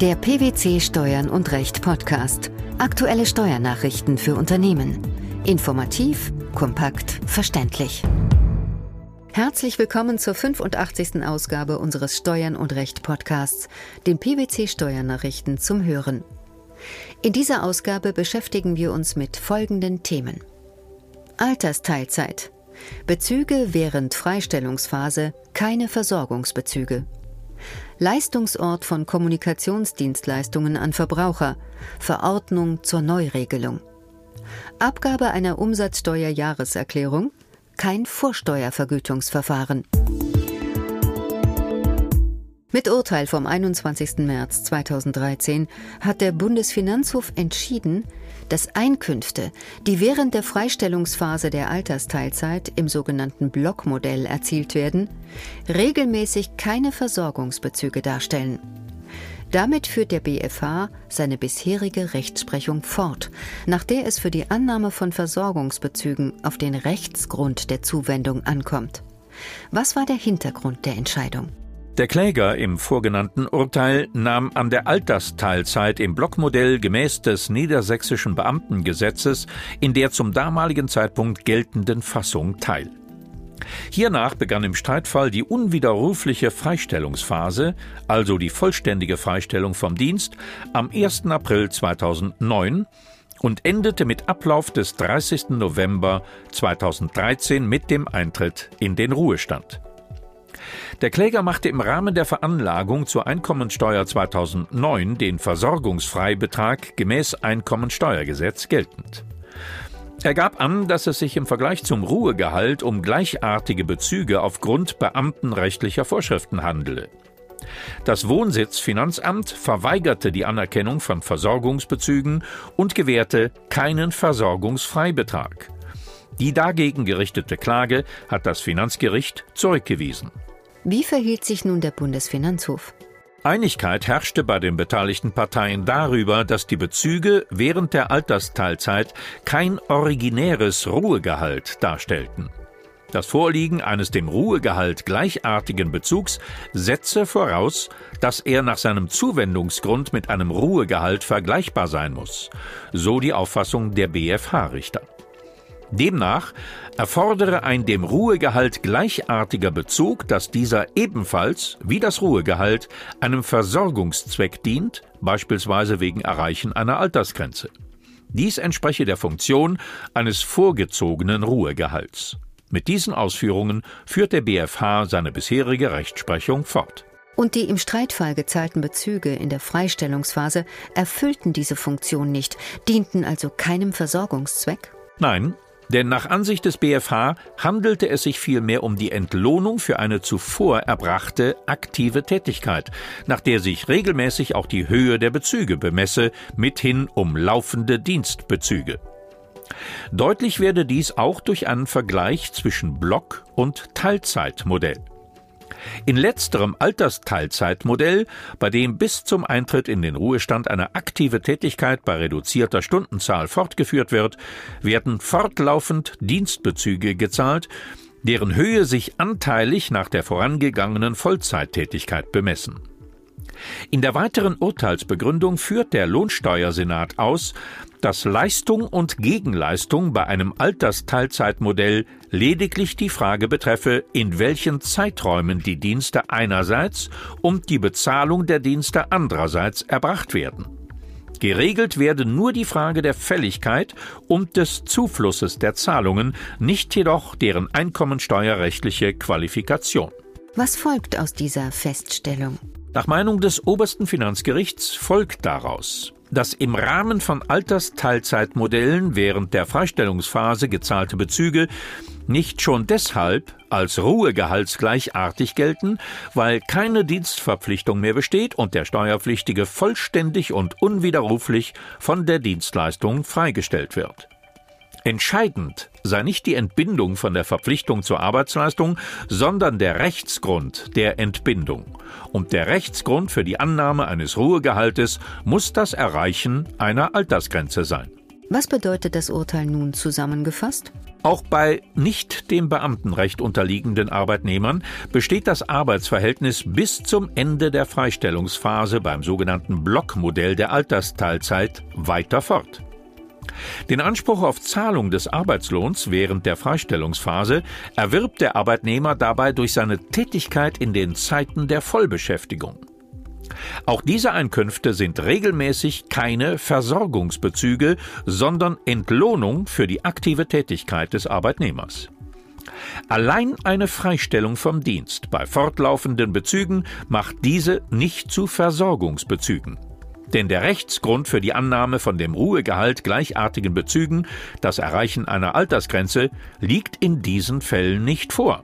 Der PwC Steuern und Recht Podcast. Aktuelle Steuernachrichten für Unternehmen. Informativ, kompakt, verständlich. Herzlich willkommen zur 85. Ausgabe unseres Steuern und Recht Podcasts, den PwC Steuernachrichten zum Hören. In dieser Ausgabe beschäftigen wir uns mit folgenden Themen. Altersteilzeit. Bezüge während Freistellungsphase, keine Versorgungsbezüge. Leistungsort von Kommunikationsdienstleistungen an Verbraucher, Verordnung zur Neuregelung. Abgabe einer Umsatzsteuerjahreserklärung, kein Vorsteuervergütungsverfahren. Mit Urteil vom 21. März 2013 hat der Bundesfinanzhof entschieden, dass Einkünfte, die während der Freistellungsphase der Altersteilzeit im sogenannten Blockmodell erzielt werden, regelmäßig keine Versorgungsbezüge darstellen. Damit führt der BFH seine bisherige Rechtsprechung fort, nach der es für die Annahme von Versorgungsbezügen auf den Rechtsgrund der Zuwendung ankommt. Was war der Hintergrund der Entscheidung? Der Kläger im vorgenannten Urteil nahm an der Altersteilzeit im Blockmodell gemäß des niedersächsischen Beamtengesetzes in der zum damaligen Zeitpunkt geltenden Fassung teil. Hiernach begann im Streitfall die unwiderrufliche Freistellungsphase, also die vollständige Freistellung vom Dienst, am 1. April 2009 und endete mit Ablauf des 30. November 2013 mit dem Eintritt in den Ruhestand. Der Kläger machte im Rahmen der Veranlagung zur Einkommensteuer 2009 den Versorgungsfreibetrag gemäß Einkommensteuergesetz geltend. Er gab an, dass es sich im Vergleich zum Ruhegehalt um gleichartige Bezüge aufgrund beamtenrechtlicher Vorschriften handele. Das Wohnsitzfinanzamt verweigerte die Anerkennung von Versorgungsbezügen und gewährte keinen Versorgungsfreibetrag. Die dagegen gerichtete Klage hat das Finanzgericht zurückgewiesen. Wie verhielt sich nun der Bundesfinanzhof? Einigkeit herrschte bei den beteiligten Parteien darüber, dass die Bezüge während der Altersteilzeit kein originäres Ruhegehalt darstellten. Das Vorliegen eines dem Ruhegehalt gleichartigen Bezugs setze voraus, dass er nach seinem Zuwendungsgrund mit einem Ruhegehalt vergleichbar sein muss, so die Auffassung der BFH-Richter. Demnach erfordere ein dem Ruhegehalt gleichartiger Bezug, dass dieser ebenfalls, wie das Ruhegehalt, einem Versorgungszweck dient, beispielsweise wegen Erreichen einer Altersgrenze. Dies entspreche der Funktion eines vorgezogenen Ruhegehalts. Mit diesen Ausführungen führt der BfH seine bisherige Rechtsprechung fort. Und die im Streitfall gezahlten Bezüge in der Freistellungsphase erfüllten diese Funktion nicht, dienten also keinem Versorgungszweck? Nein, denn nach Ansicht des BfH handelte es sich vielmehr um die Entlohnung für eine zuvor erbrachte aktive Tätigkeit, nach der sich regelmäßig auch die Höhe der Bezüge bemesse, mithin um laufende Dienstbezüge. Deutlich werde dies auch durch einen Vergleich zwischen Block- und Teilzeitmodell. In letzterem Altersteilzeitmodell, bei dem bis zum Eintritt in den Ruhestand eine aktive Tätigkeit bei reduzierter Stundenzahl fortgeführt wird, werden fortlaufend Dienstbezüge gezahlt, deren Höhe sich anteilig nach der vorangegangenen Vollzeittätigkeit bemessen. In der weiteren Urteilsbegründung führt der Lohnsteuersenat aus, dass Leistung und Gegenleistung bei einem Altersteilzeitmodell lediglich die Frage betreffe, in welchen Zeiträumen die Dienste einerseits und die Bezahlung der Dienste andererseits erbracht werden. Geregelt werde nur die Frage der Fälligkeit und des Zuflusses der Zahlungen, nicht jedoch deren einkommensteuerrechtliche Qualifikation. Was folgt aus dieser Feststellung? Nach Meinung des obersten Finanzgerichts folgt daraus, dass im Rahmen von Altersteilzeitmodellen während der Freistellungsphase gezahlte Bezüge nicht schon deshalb als Ruhegehaltsgleichartig gelten, weil keine Dienstverpflichtung mehr besteht und der Steuerpflichtige vollständig und unwiderruflich von der Dienstleistung freigestellt wird. Entscheidend sei nicht die Entbindung von der Verpflichtung zur Arbeitsleistung, sondern der Rechtsgrund der Entbindung. Und der Rechtsgrund für die Annahme eines Ruhegehaltes muss das Erreichen einer Altersgrenze sein. Was bedeutet das Urteil nun zusammengefasst? Auch bei nicht dem Beamtenrecht unterliegenden Arbeitnehmern besteht das Arbeitsverhältnis bis zum Ende der Freistellungsphase beim sogenannten Blockmodell der Altersteilzeit weiter fort. Den Anspruch auf Zahlung des Arbeitslohns während der Freistellungsphase erwirbt der Arbeitnehmer dabei durch seine Tätigkeit in den Zeiten der Vollbeschäftigung. Auch diese Einkünfte sind regelmäßig keine Versorgungsbezüge, sondern Entlohnung für die aktive Tätigkeit des Arbeitnehmers. Allein eine Freistellung vom Dienst bei fortlaufenden Bezügen macht diese nicht zu Versorgungsbezügen. Denn der Rechtsgrund für die Annahme von dem Ruhegehalt gleichartigen Bezügen, das Erreichen einer Altersgrenze, liegt in diesen Fällen nicht vor.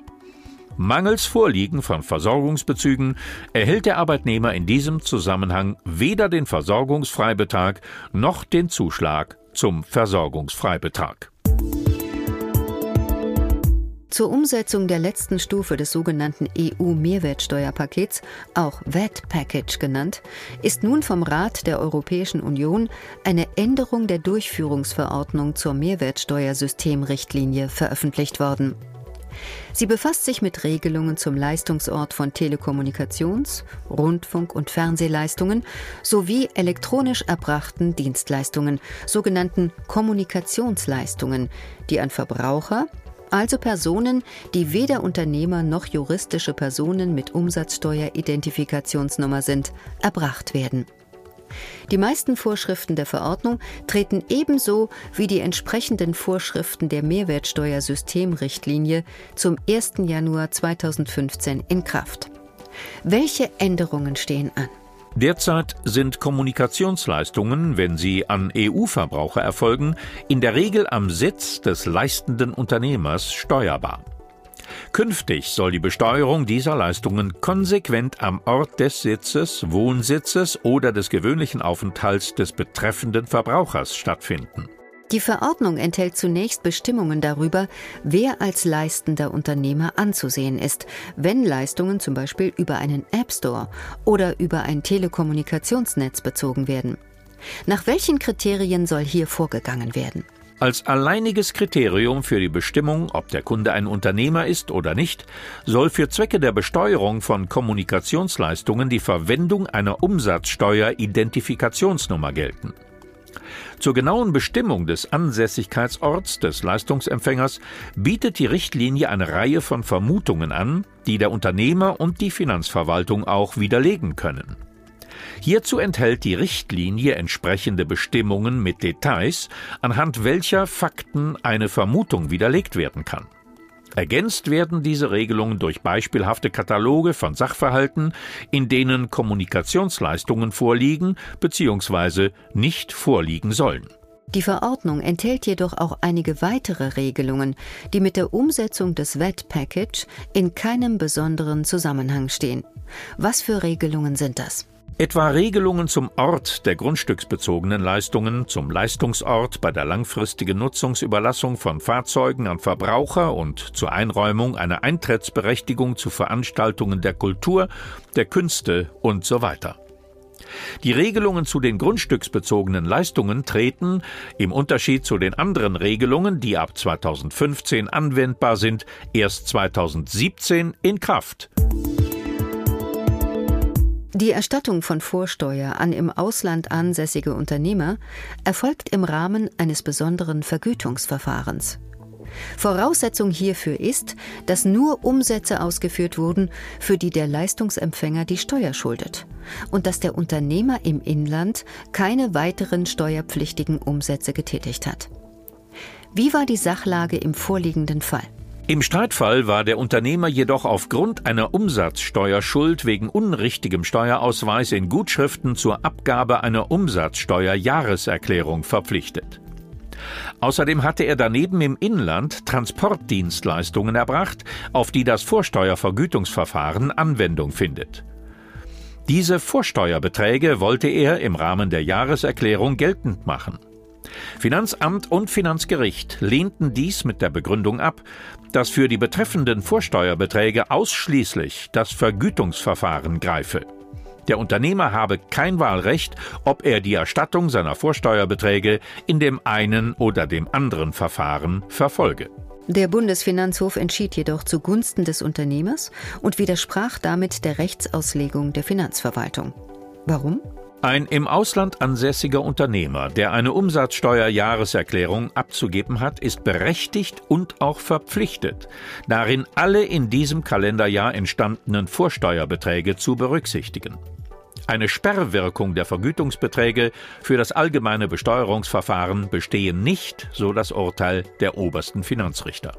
Mangels Vorliegen von Versorgungsbezügen erhält der Arbeitnehmer in diesem Zusammenhang weder den Versorgungsfreibetrag noch den Zuschlag zum Versorgungsfreibetrag. Zur Umsetzung der letzten Stufe des sogenannten EU-Mehrwertsteuerpakets, auch VAT Package genannt, ist nun vom Rat der Europäischen Union eine Änderung der Durchführungsverordnung zur Mehrwertsteuersystemrichtlinie veröffentlicht worden. Sie befasst sich mit Regelungen zum Leistungsort von Telekommunikations-, Rundfunk- und Fernsehleistungen sowie elektronisch erbrachten Dienstleistungen, sogenannten Kommunikationsleistungen, die an Verbraucher, also Personen, die weder Unternehmer noch juristische Personen mit Umsatzsteueridentifikationsnummer sind, erbracht werden. Die meisten Vorschriften der Verordnung treten ebenso wie die entsprechenden Vorschriften der Mehrwertsteuersystemrichtlinie zum 1. Januar 2015 in Kraft. Welche Änderungen stehen an? Derzeit sind Kommunikationsleistungen, wenn sie an EU-Verbraucher erfolgen, in der Regel am Sitz des leistenden Unternehmers steuerbar. Künftig soll die Besteuerung dieser Leistungen konsequent am Ort des Sitzes, Wohnsitzes oder des gewöhnlichen Aufenthalts des betreffenden Verbrauchers stattfinden. Die Verordnung enthält zunächst Bestimmungen darüber, wer als leistender Unternehmer anzusehen ist, wenn Leistungen zum Beispiel über einen App Store oder über ein Telekommunikationsnetz bezogen werden. Nach welchen Kriterien soll hier vorgegangen werden? Als alleiniges Kriterium für die Bestimmung, ob der Kunde ein Unternehmer ist oder nicht, soll für Zwecke der Besteuerung von Kommunikationsleistungen die Verwendung einer Umsatzsteuer-Identifikationsnummer gelten. Zur genauen Bestimmung des Ansässigkeitsorts des Leistungsempfängers bietet die Richtlinie eine Reihe von Vermutungen an, die der Unternehmer und die Finanzverwaltung auch widerlegen können. Hierzu enthält die Richtlinie entsprechende Bestimmungen mit Details, anhand welcher Fakten eine Vermutung widerlegt werden kann. Ergänzt werden diese Regelungen durch beispielhafte Kataloge von Sachverhalten, in denen Kommunikationsleistungen vorliegen bzw. nicht vorliegen sollen. Die Verordnung enthält jedoch auch einige weitere Regelungen, die mit der Umsetzung des VAT Package in keinem besonderen Zusammenhang stehen. Was für Regelungen sind das? Etwa Regelungen zum Ort der grundstücksbezogenen Leistungen, zum Leistungsort bei der langfristigen Nutzungsüberlassung von Fahrzeugen an Verbraucher und zur Einräumung einer Eintrittsberechtigung zu Veranstaltungen der Kultur, der Künste und so weiter. Die Regelungen zu den grundstücksbezogenen Leistungen treten, im Unterschied zu den anderen Regelungen, die ab 2015 anwendbar sind, erst 2017 in Kraft. Die Erstattung von Vorsteuer an im Ausland ansässige Unternehmer erfolgt im Rahmen eines besonderen Vergütungsverfahrens. Voraussetzung hierfür ist, dass nur Umsätze ausgeführt wurden, für die der Leistungsempfänger die Steuer schuldet, und dass der Unternehmer im Inland keine weiteren steuerpflichtigen Umsätze getätigt hat. Wie war die Sachlage im vorliegenden Fall? Im Streitfall war der Unternehmer jedoch aufgrund einer Umsatzsteuerschuld wegen unrichtigem Steuerausweis in Gutschriften zur Abgabe einer Umsatzsteuerjahreserklärung verpflichtet. Außerdem hatte er daneben im Inland Transportdienstleistungen erbracht, auf die das Vorsteuervergütungsverfahren Anwendung findet. Diese Vorsteuerbeträge wollte er im Rahmen der Jahreserklärung geltend machen. Finanzamt und Finanzgericht lehnten dies mit der Begründung ab, dass für die betreffenden Vorsteuerbeträge ausschließlich das Vergütungsverfahren greife. Der Unternehmer habe kein Wahlrecht, ob er die Erstattung seiner Vorsteuerbeträge in dem einen oder dem anderen Verfahren verfolge. Der Bundesfinanzhof entschied jedoch zugunsten des Unternehmers und widersprach damit der Rechtsauslegung der Finanzverwaltung. Warum? Ein im Ausland ansässiger Unternehmer, der eine Umsatzsteuerjahreserklärung abzugeben hat, ist berechtigt und auch verpflichtet, darin alle in diesem Kalenderjahr entstandenen Vorsteuerbeträge zu berücksichtigen. Eine Sperrwirkung der Vergütungsbeträge für das allgemeine Besteuerungsverfahren bestehe nicht, so das Urteil der obersten Finanzrichter.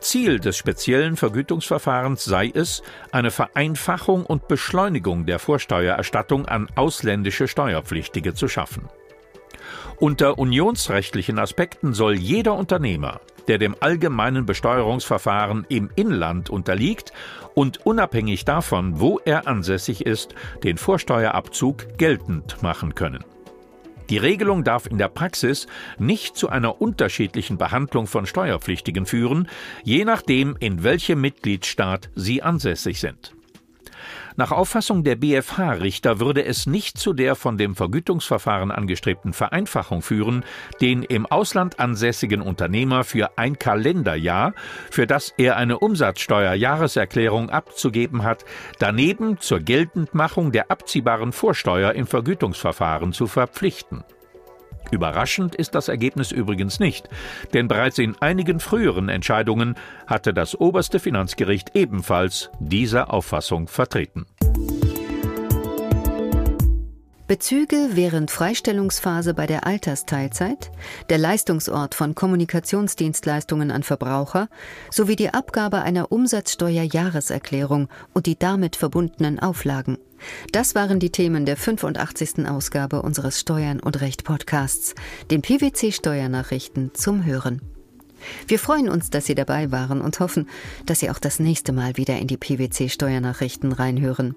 Ziel des speziellen Vergütungsverfahrens sei es, eine Vereinfachung und Beschleunigung der Vorsteuererstattung an ausländische Steuerpflichtige zu schaffen. Unter unionsrechtlichen Aspekten soll jeder Unternehmer, der dem allgemeinen Besteuerungsverfahren im Inland unterliegt und unabhängig davon, wo er ansässig ist, den Vorsteuerabzug geltend machen können. Die Regelung darf in der Praxis nicht zu einer unterschiedlichen Behandlung von Steuerpflichtigen führen, je nachdem, in welchem Mitgliedstaat sie ansässig sind. Nach Auffassung der BFH-Richter würde es nicht zu der von dem Vergütungsverfahren angestrebten Vereinfachung führen, den im Ausland ansässigen Unternehmer für ein Kalenderjahr, für das er eine Umsatzsteuerjahreserklärung abzugeben hat, daneben zur Geltendmachung der abziehbaren Vorsteuer im Vergütungsverfahren zu verpflichten. Überraschend ist das Ergebnis übrigens nicht, denn bereits in einigen früheren Entscheidungen hatte das oberste Finanzgericht ebenfalls diese Auffassung vertreten. Bezüge während Freistellungsphase bei der Altersteilzeit, der Leistungsort von Kommunikationsdienstleistungen an Verbraucher sowie die Abgabe einer Umsatzsteuerjahreserklärung und die damit verbundenen Auflagen. Das waren die Themen der 85. Ausgabe unseres Steuern und Recht Podcasts, den PwC Steuernachrichten zum Hören. Wir freuen uns, dass Sie dabei waren und hoffen, dass Sie auch das nächste Mal wieder in die PwC Steuernachrichten reinhören.